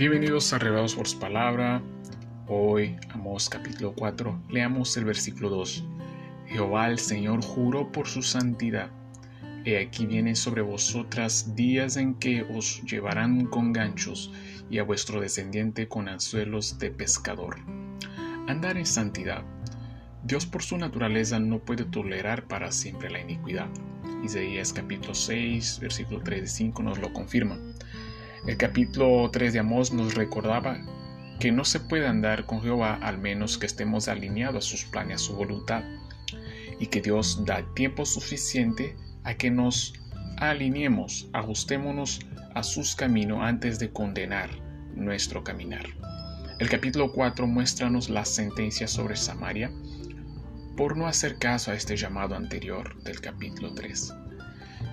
Bienvenidos a Revelados por su palabra. Hoy, Amós capítulo 4, leamos el versículo 2. Jehová el Señor juró por su santidad. He aquí vienen sobre vosotras días en que os llevarán con ganchos y a vuestro descendiente con anzuelos de pescador. Andar en santidad. Dios por su naturaleza no puede tolerar para siempre la iniquidad. Isaías capítulo 6, versículo 3 y 5 nos lo confirma. El capítulo 3 de Amós nos recordaba que no se puede andar con Jehová al menos que estemos alineados a sus planes, a su voluntad, y que Dios da tiempo suficiente a que nos alineemos, ajustémonos a sus caminos antes de condenar nuestro caminar. El capítulo 4 muéstranos la sentencia sobre Samaria por no hacer caso a este llamado anterior del capítulo 3.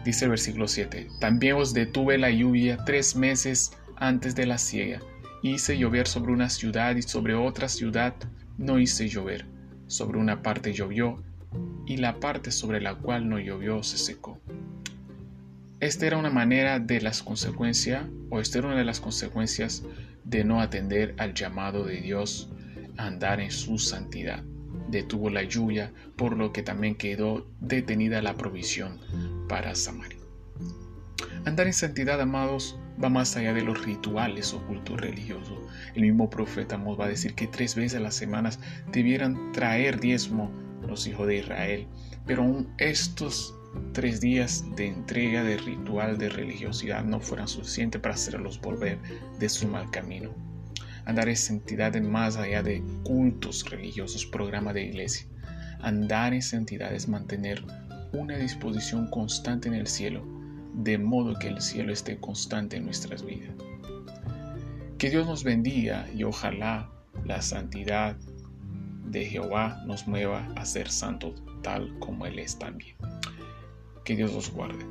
Dice el versículo 7, también os detuve la lluvia tres meses antes de la siega. Hice llover sobre una ciudad y sobre otra ciudad no hice llover. Sobre una parte llovió y la parte sobre la cual no llovió se secó. Esta era una manera de las consecuencias, o esta era una de las consecuencias de no atender al llamado de Dios a andar en su santidad. Detuvo la lluvia, por lo que también quedó detenida la provisión para Samaria. Andar en santidad, amados, va más allá de los rituales o cultos religiosos. El mismo profeta nos va a decir que tres veces a las semanas debieran traer diezmo los hijos de Israel. Pero aún estos tres días de entrega de ritual de religiosidad no fueran suficientes para hacerlos volver de su mal camino. Andar en santidad más allá de cultos religiosos, programa de iglesia. Andar en santidad es mantener una disposición constante en el cielo, de modo que el cielo esté constante en nuestras vidas. Que Dios nos bendiga y ojalá la santidad de Jehová nos mueva a ser santos tal como Él es también. Que Dios los guarde.